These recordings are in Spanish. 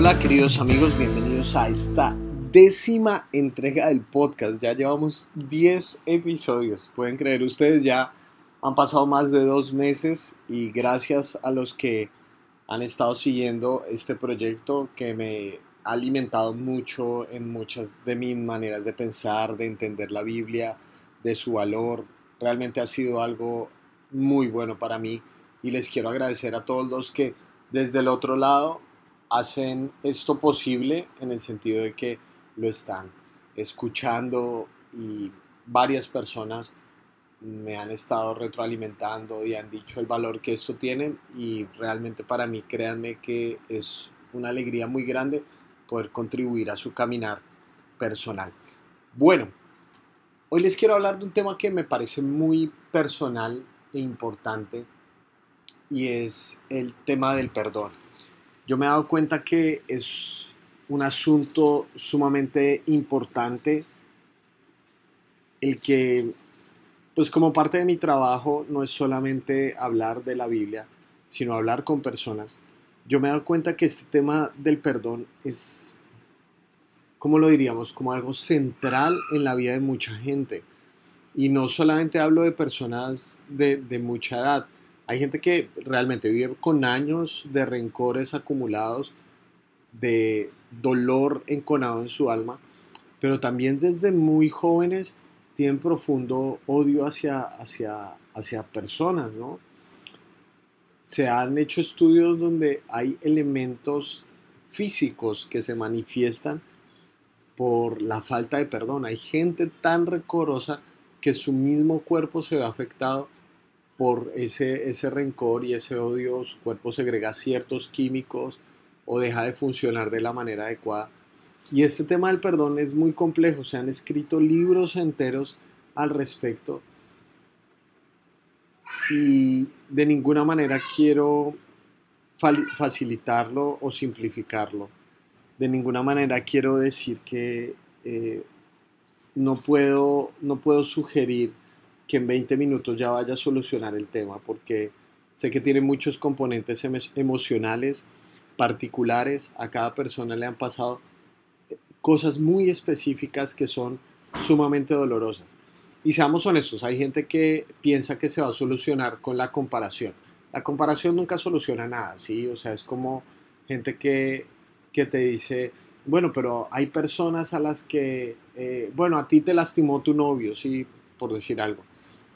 Hola queridos amigos, bienvenidos a esta décima entrega del podcast. Ya llevamos 10 episodios. Pueden creer ustedes, ya han pasado más de dos meses y gracias a los que han estado siguiendo este proyecto que me ha alimentado mucho en muchas de mis maneras de pensar, de entender la Biblia, de su valor. Realmente ha sido algo muy bueno para mí y les quiero agradecer a todos los que desde el otro lado hacen esto posible en el sentido de que lo están escuchando y varias personas me han estado retroalimentando y han dicho el valor que esto tiene y realmente para mí créanme que es una alegría muy grande poder contribuir a su caminar personal. Bueno, hoy les quiero hablar de un tema que me parece muy personal e importante y es el tema del perdón yo me he dado cuenta que es un asunto sumamente importante el que, pues como parte de mi trabajo, no es solamente hablar de la Biblia, sino hablar con personas. Yo me he dado cuenta que este tema del perdón es, ¿cómo lo diríamos? Como algo central en la vida de mucha gente. Y no solamente hablo de personas de, de mucha edad, hay gente que realmente vive con años de rencores acumulados, de dolor enconado en su alma, pero también desde muy jóvenes tienen profundo odio hacia, hacia, hacia personas, ¿no? Se han hecho estudios donde hay elementos físicos que se manifiestan por la falta de perdón. Hay gente tan recorosa que su mismo cuerpo se ve afectado por ese, ese rencor y ese odio, su cuerpo segrega ciertos químicos o deja de funcionar de la manera adecuada. Y este tema del perdón es muy complejo, se han escrito libros enteros al respecto y de ninguna manera quiero facilitarlo o simplificarlo. De ninguna manera quiero decir que eh, no, puedo, no puedo sugerir que en 20 minutos ya vaya a solucionar el tema, porque sé que tiene muchos componentes emocionales particulares, a cada persona le han pasado eh, cosas muy específicas que son sumamente dolorosas. Y seamos honestos, hay gente que piensa que se va a solucionar con la comparación. La comparación nunca soluciona nada, ¿sí? O sea, es como gente que, que te dice, bueno, pero hay personas a las que, eh, bueno, a ti te lastimó tu novio, ¿sí? Por decir algo.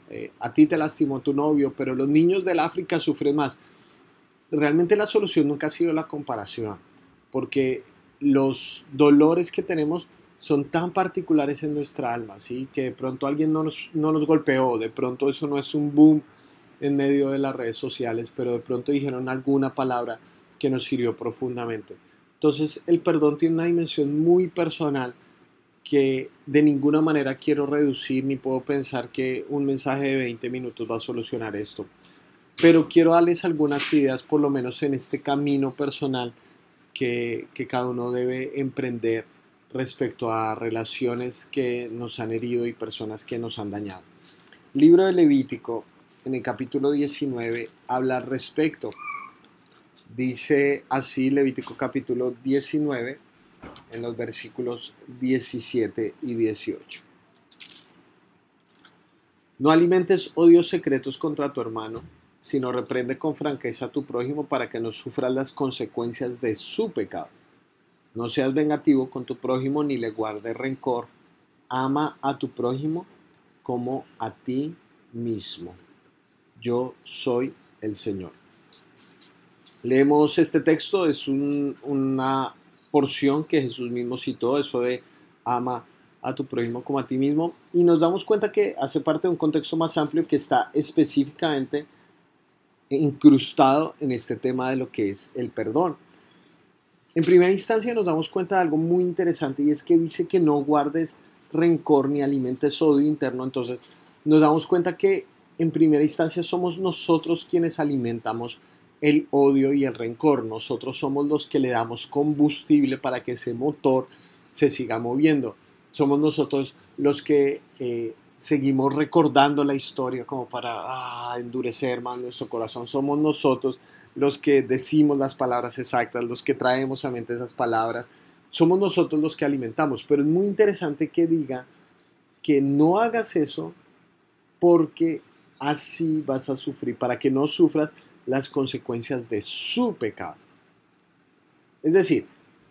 Eh, a ti te lastimó tu novio, pero los niños del África sufren más. Realmente la solución nunca ha sido la comparación, porque los dolores que tenemos son tan particulares en nuestra alma, ¿sí? que de pronto alguien no nos, no nos golpeó, de pronto eso no es un boom en medio de las redes sociales, pero de pronto dijeron alguna palabra que nos sirvió profundamente. Entonces el perdón tiene una dimensión muy personal que de ninguna manera quiero reducir ni puedo pensar que un mensaje de 20 minutos va a solucionar esto. Pero quiero darles algunas ideas, por lo menos en este camino personal que, que cada uno debe emprender respecto a relaciones que nos han herido y personas que nos han dañado. Libro de Levítico, en el capítulo 19, habla al respecto. Dice así Levítico capítulo 19, en los versículos 17 y 18. No alimentes odios secretos contra tu hermano, sino reprende con franqueza a tu prójimo para que no sufras las consecuencias de su pecado. No seas vengativo con tu prójimo ni le guardes rencor. Ama a tu prójimo como a ti mismo. Yo soy el Señor. Leemos este texto, es una porción que Jesús mismo citó, eso de ama a tu prójimo como a ti mismo, y nos damos cuenta que hace parte de un contexto más amplio que está específicamente incrustado en este tema de lo que es el perdón. En primera instancia nos damos cuenta de algo muy interesante y es que dice que no guardes rencor ni alimentes odio interno, entonces nos damos cuenta que en primera instancia somos nosotros quienes alimentamos el odio y el rencor. Nosotros somos los que le damos combustible para que ese motor se siga moviendo. Somos nosotros los que eh, seguimos recordando la historia como para ah, endurecer más nuestro corazón. Somos nosotros los que decimos las palabras exactas, los que traemos a mente esas palabras. Somos nosotros los que alimentamos. Pero es muy interesante que diga que no hagas eso porque así vas a sufrir, para que no sufras las consecuencias de su pecado. Es decir,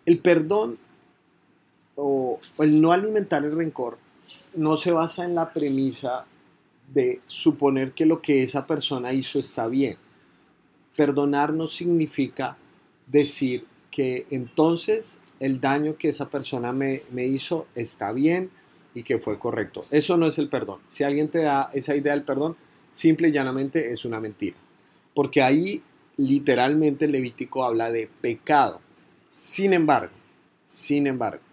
el perdón o el no alimentar el rencor no se basa en la premisa de suponer que lo que esa persona hizo está bien. Perdonar no significa decir que entonces el daño que esa persona me, me, hizo está bien y que fue correcto. Eso no es el perdón. Si alguien te da esa idea del perdón, simple y llanamente es una mentira. Porque ahí literalmente el Levítico habla de pecado. Sin embargo, sin embargo,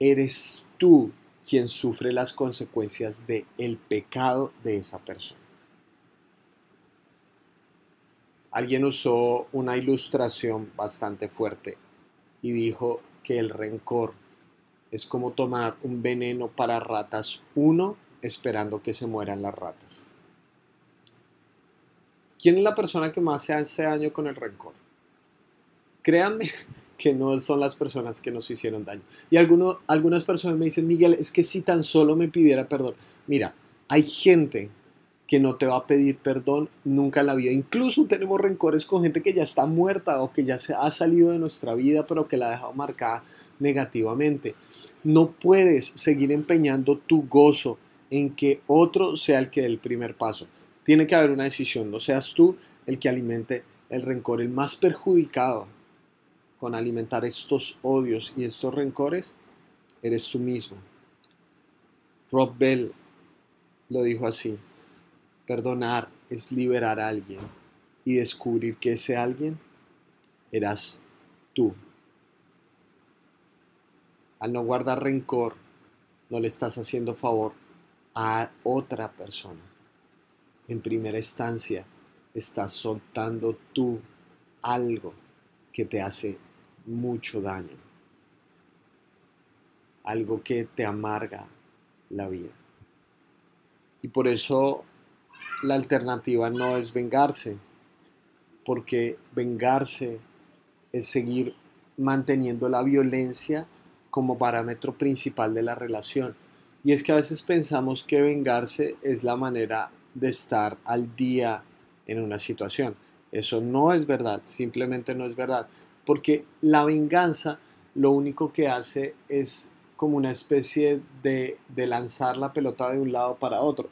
eres tú quien sufre las consecuencias del el pecado de esa persona. Alguien usó una ilustración bastante fuerte y dijo que el rencor es como tomar un veneno para ratas uno esperando que se mueran las ratas. ¿Quién es la persona que más se hace daño con el rencor? Créanme que no son las personas que nos hicieron daño. Y algunas personas me dicen, Miguel, es que si tan solo me pidiera perdón. Mira, hay gente que no te va a pedir perdón nunca en la vida. Incluso tenemos rencores con gente que ya está muerta o que ya se ha salido de nuestra vida, pero que la ha dejado marcada negativamente. No puedes seguir empeñando tu gozo en que otro sea el que dé el primer paso. Tiene que haber una decisión, no seas tú el que alimente el rencor, el más perjudicado con alimentar estos odios y estos rencores, eres tú mismo. Rob Bell lo dijo así, perdonar es liberar a alguien y descubrir que ese alguien eras tú. Al no guardar rencor, no le estás haciendo favor a otra persona. En primera instancia, estás soltando tú algo que te hace mucho daño, algo que te amarga la vida. Y por eso la alternativa no es vengarse, porque vengarse es seguir manteniendo la violencia como parámetro principal de la relación. Y es que a veces pensamos que vengarse es la manera de estar al día en una situación. Eso no es verdad, simplemente no es verdad porque la venganza lo único que hace es como una especie de, lanzar la pelota de un lado para otro.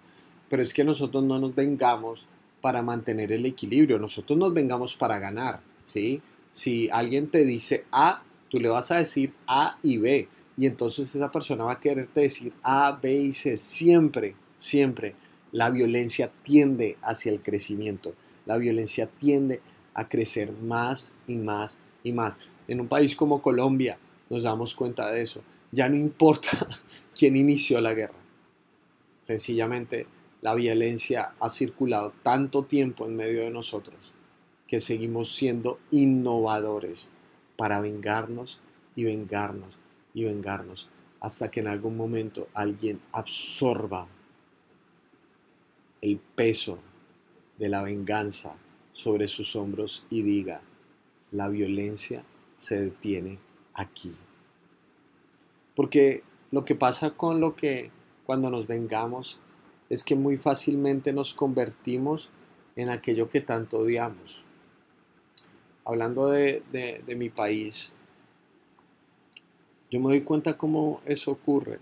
Pero es que nosotros no nos vengamos para mantener el equilibrio, nosotros nos vengamos para ganar, ¿sí? Si alguien te dice A, tú le vas a decir A y B, y entonces esa persona va a quererte decir A, B y C, siempre, siempre. La violencia tiende hacia el crecimiento, la violencia tiende a crecer más y más y más. En un país como Colombia nos damos cuenta de eso. Ya no importa quién inició la guerra. Sencillamente la violencia ha circulado tanto tiempo en medio de nosotros que seguimos siendo innovadores para vengarnos y vengarnos y vengarnos hasta que en algún momento alguien absorba el peso de la venganza sobre sus hombros y diga, la violencia se detiene aquí. Porque lo que pasa con lo que cuando nos vengamos es que muy fácilmente nos convertimos en aquello que tanto odiamos. Hablando de, de mi país, yo me doy cuenta cómo eso ocurre.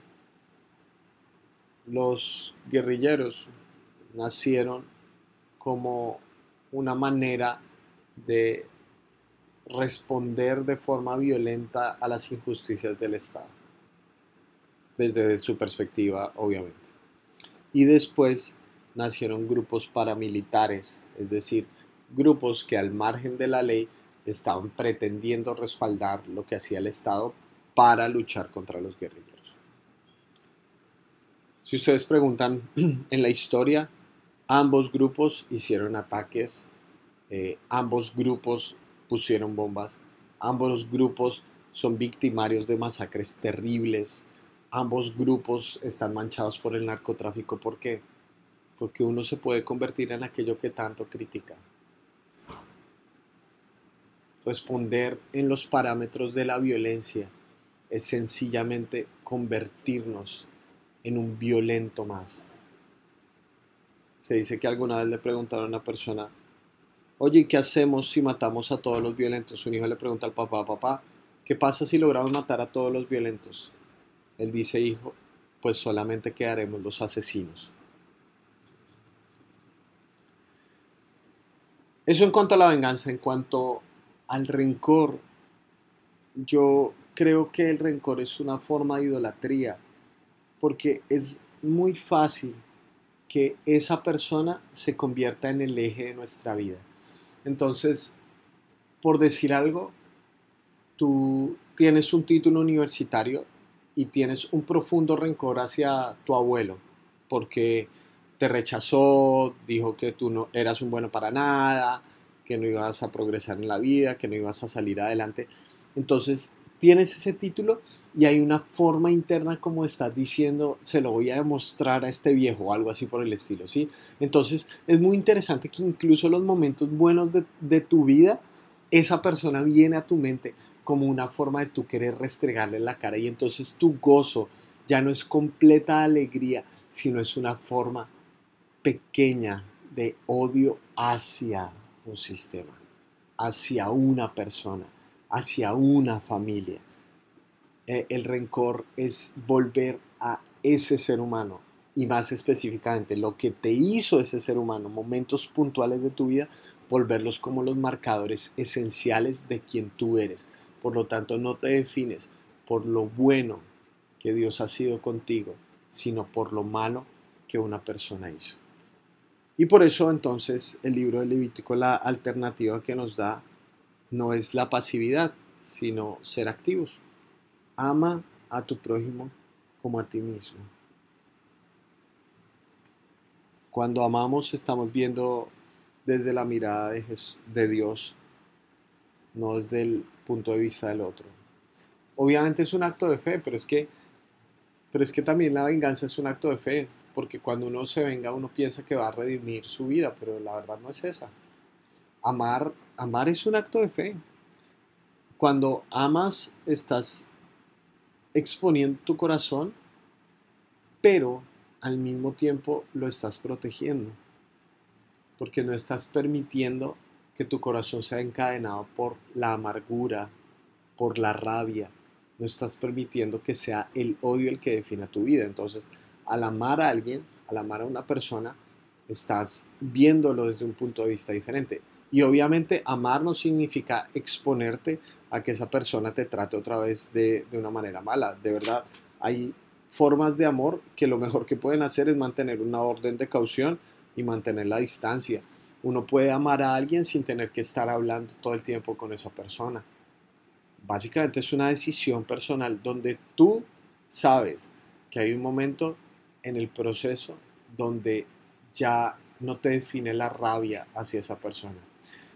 Los guerrilleros nacieron como una manera de responder de forma violenta a las injusticias del Estado, desde su perspectiva, obviamente. Y después nacieron grupos paramilitares, es decir, grupos que al margen de la ley estaban pretendiendo respaldar lo que hacía el Estado para luchar contra los guerrilleros. Si ustedes preguntan, en la historia, ambos grupos hicieron ataques, eh, ambos grupos pusieron bombas. Ambos grupos son victimarios de masacres terribles. ambos grupos están manchados por el narcotráfico. ¿Por qué? Porque uno se puede convertir en aquello que tanto critica. Responder en los parámetros de la violencia es sencillamente convertirnos en un violento más. Se dice que alguna vez le preguntaron a una persona, oye, ¿qué hacemos si matamos a todos los violentos? Un hijo le pregunta al papá, papá, ¿qué pasa si logramos matar a todos los violentos? Él dice, hijo, pues solamente quedaremos los asesinos. Eso en cuanto a la venganza, en cuanto al rencor, yo creo que el rencor es una forma de idolatría, porque es muy fácil que esa persona se convierta en el eje de nuestra vida. Entonces, por decir algo, tú tienes un título universitario y tienes un profundo rencor hacia tu abuelo, porque te rechazó, dijo que tú no eras un bueno para nada, que no ibas a progresar en la vida, que no ibas a salir adelante. Entonces tienes ese título y hay una forma interna como estás diciendo, se lo voy a demostrar a este viejo o algo así por el estilo, ¿sí? Entonces es muy interesante que incluso los momentos buenos de, de tu vida, esa persona viene a tu mente como una forma de tú querer restregarle la cara y entonces tu gozo ya no es completa alegría, sino es una forma pequeña de odio hacia un sistema, hacia una persona, hacia una familia. Eh, el rencor es volver a ese ser humano y más específicamente lo que te hizo ese ser humano, momentos puntuales de tu vida, volverlos como los marcadores esenciales de quien tú eres. Por lo tanto, no te defines por lo bueno que Dios ha sido contigo, sino por lo malo que una persona hizo. Y por eso entonces el libro de Levítico, la alternativa que nos da no es la pasividad, sino ser activos. Ama a tu prójimo como a ti mismo. Cuando amamos estamos viendo desde la mirada de, de Dios, no desde el punto de vista del otro. Obviamente es un acto de fe, pero es que, pero es que también la venganza es un acto de fe porque cuando uno se venga uno piensa que va a redimir su vida, pero la verdad no es esa. Amar, amar es un acto de fe. Cuando amas estás exponiendo tu corazón, pero al mismo tiempo lo estás protegiendo, porque no estás permitiendo que tu corazón sea encadenado por la amargura, por la rabia, no estás permitiendo que sea el odio el que defina tu vida. Entonces, al amar a alguien, al amar a una persona, estás viéndolo desde un punto de vista diferente. Y obviamente amar no significa exponerte a que esa persona te trate otra vez de, de, una manera mala. De verdad, hay formas de amor que lo mejor que pueden hacer es mantener una orden de caución y mantener la distancia. Uno puede amar a alguien sin tener que estar hablando todo el tiempo con esa persona. Básicamente es una decisión personal donde tú sabes que hay un momento en el proceso donde ya no te define la rabia hacia esa persona.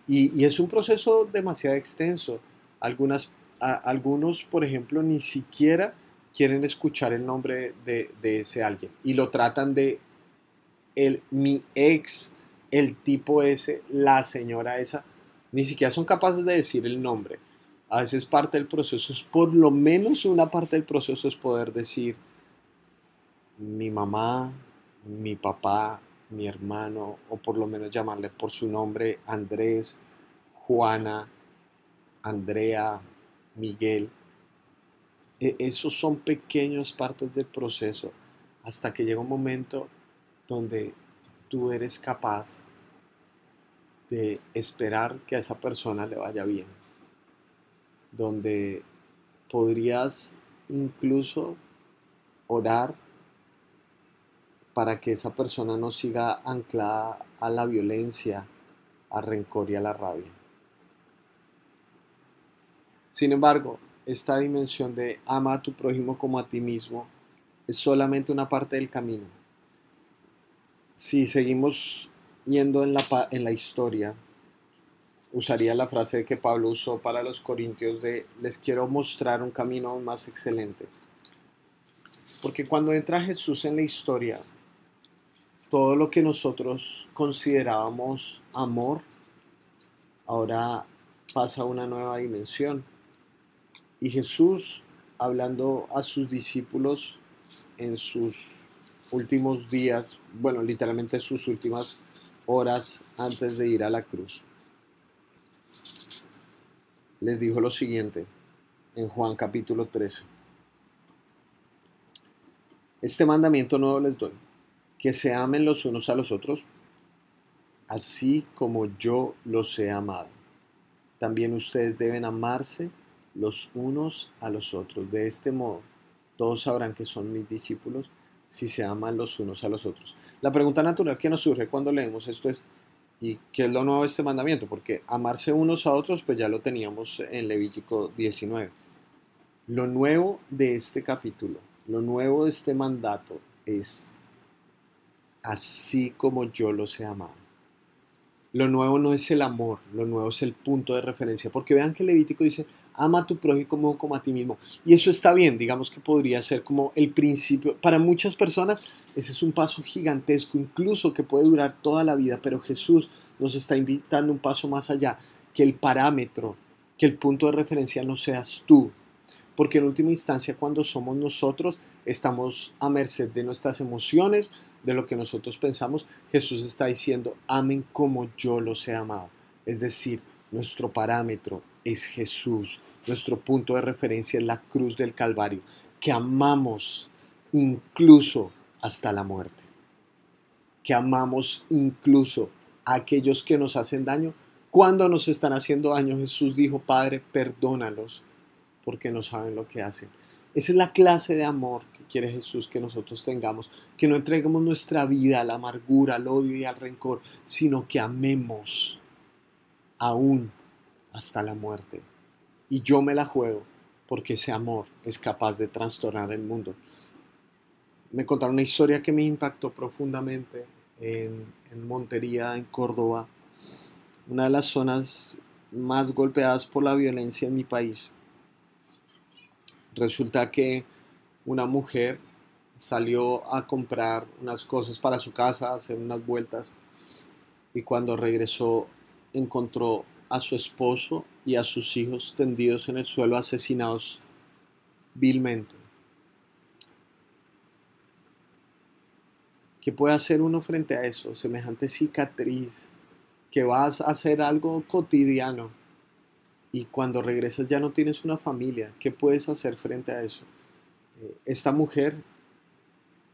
Y, es un proceso demasiado extenso. Algunas, algunos, por ejemplo, ni siquiera quieren escuchar el nombre de, ese alguien y lo tratan de el, mi ex, el tipo ese, la señora esa. Ni siquiera son capaces de decir el nombre. A veces parte del proceso es, por lo menos una parte del proceso es poder decir, mi mamá, mi papá, mi hermano, o por lo menos llamarle por su nombre, Andrés, Juana, Andrea, Miguel. E, esos son pequeñas partes del proceso hasta que llega un momento donde tú eres capaz de esperar que a esa persona le vaya bien, donde podrías incluso orar para que esa persona no siga anclada a la violencia, al rencor y a la rabia. Sin embargo, esta dimensión de ama a tu prójimo como a ti mismo es solamente una parte del camino. Si seguimos yendo en la, en la historia, usaría la frase que Pablo usó para los corintios de les quiero mostrar un camino más excelente. Porque cuando entra Jesús en la historia, todo lo que nosotros considerábamos amor, ahora pasa a una nueva dimensión. Y Jesús, hablando a sus discípulos en sus últimos días, bueno, literalmente sus últimas horas antes de ir a la cruz, les dijo lo siguiente en Juan capítulo 13. Este mandamiento nuevo les doy, que se amen los unos a los otros, así como yo los he amado. También ustedes deben amarse los unos a los otros. De este modo, todos sabrán que son mis discípulos si se aman los unos a los otros. La pregunta natural que nos surge cuando leemos esto es, ¿y qué es lo nuevo de este mandamiento? Porque amarse unos a otros, pues ya lo teníamos en Levítico 19. Lo nuevo de este capítulo lo nuevo de este mandato es así como yo los he amado. Lo nuevo no es el amor, lo nuevo es el punto de referencia, porque vean que Levítico dice, ama a tu prójimo como a ti mismo. Y eso está bien, digamos que podría ser como el principio. Para muchas personas ese es un paso gigantesco, incluso que puede durar toda la vida, pero Jesús nos está invitando un paso más allá, que el parámetro, que el punto de referencia no seas tú, porque en última instancia cuando somos nosotros estamos a merced de nuestras emociones, de lo que nosotros pensamos. Jesús está diciendo, amen como yo los he amado. Es decir, nuestro parámetro es Jesús, nuestro punto de referencia es la cruz del Calvario, que amamos incluso hasta la muerte, que amamos incluso a aquellos que nos hacen daño. Cuando nos están haciendo daño, Jesús dijo, Padre, perdónalos, porque no saben lo que hacen. Esa es la clase de amor que quiere Jesús que nosotros tengamos, que no entreguemos nuestra vida a la amargura, al odio y al rencor, sino que amemos aún hasta la muerte. Y yo me la juego porque ese amor es capaz de trastornar el mundo. Me contaron una historia que me impactó profundamente en, en Montería, en Córdoba, una de las zonas más golpeadas por la violencia en mi país. Resulta que una mujer salió a comprar unas cosas para su casa, a hacer unas vueltas, y cuando regresó encontró a su esposo y a sus hijos tendidos en el suelo asesinados vilmente. ¿Qué puede hacer uno frente a eso? Semejante cicatriz, que vas a hacer algo cotidiano, y cuando regresas ya no tienes una familia. ¿Qué puedes hacer frente a eso? Eh, esta mujer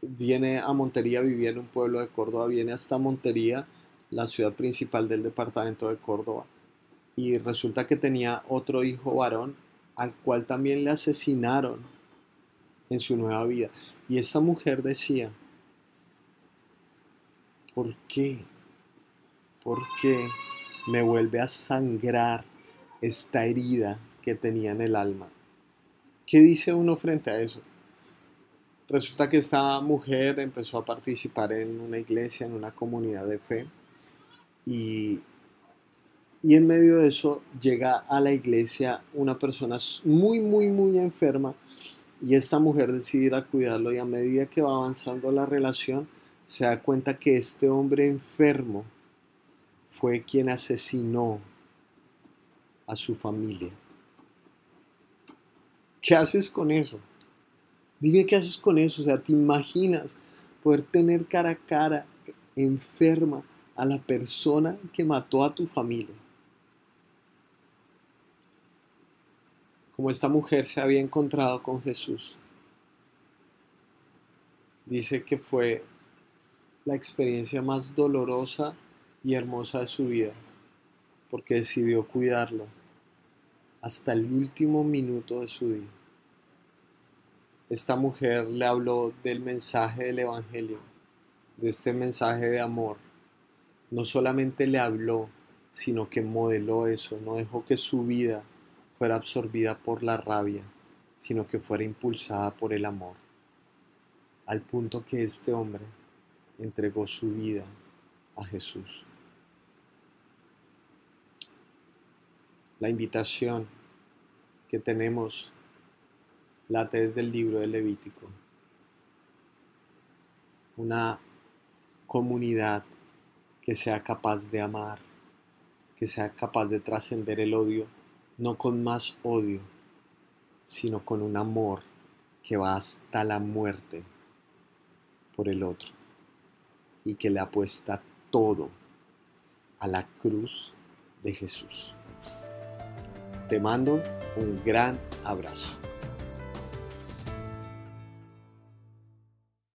viene a Montería, vivía en un pueblo de Córdoba, viene hasta Montería, la ciudad principal del departamento de Córdoba, y resulta que tenía otro hijo varón al cual también le asesinaron en su nueva vida. Y esta mujer decía, ¿por qué? ¿Por qué me vuelve a sangrar esta herida que tenía en el alma. ¿Qué dice uno frente a eso? Resulta que esta mujer empezó a participar en una iglesia, en una comunidad de fe, y, y en medio de eso llega a la iglesia una persona muy, muy, muy enferma, y esta mujer decide ir a cuidarlo, y a medida que va avanzando la relación, se da cuenta que este hombre enfermo fue quien asesinó a su familia. ¿Qué haces con eso? Dime qué haces con eso. O sea, ¿te imaginas poder tener cara a cara enferma a la persona que mató a tu familia? Como esta mujer se había encontrado con Jesús. Dice que fue la experiencia más dolorosa y hermosa de su vida porque decidió cuidarlo hasta el último minuto de su vida. Esta mujer le habló del mensaje del Evangelio, de este mensaje de amor. No solamente le habló, sino que modeló eso, no dejó que su vida fuera absorbida por la rabia, sino que fuera impulsada por el amor, al punto que este hombre entregó su vida a Jesús. La invitación que tenemos late desde el libro de Levítico. una comunidad que sea capaz de amar, que sea capaz de trascender el odio, no con más odio, sino con un amor que va hasta la muerte por el otro y que le apuesta todo a la cruz de Jesús. Te mando un gran abrazo.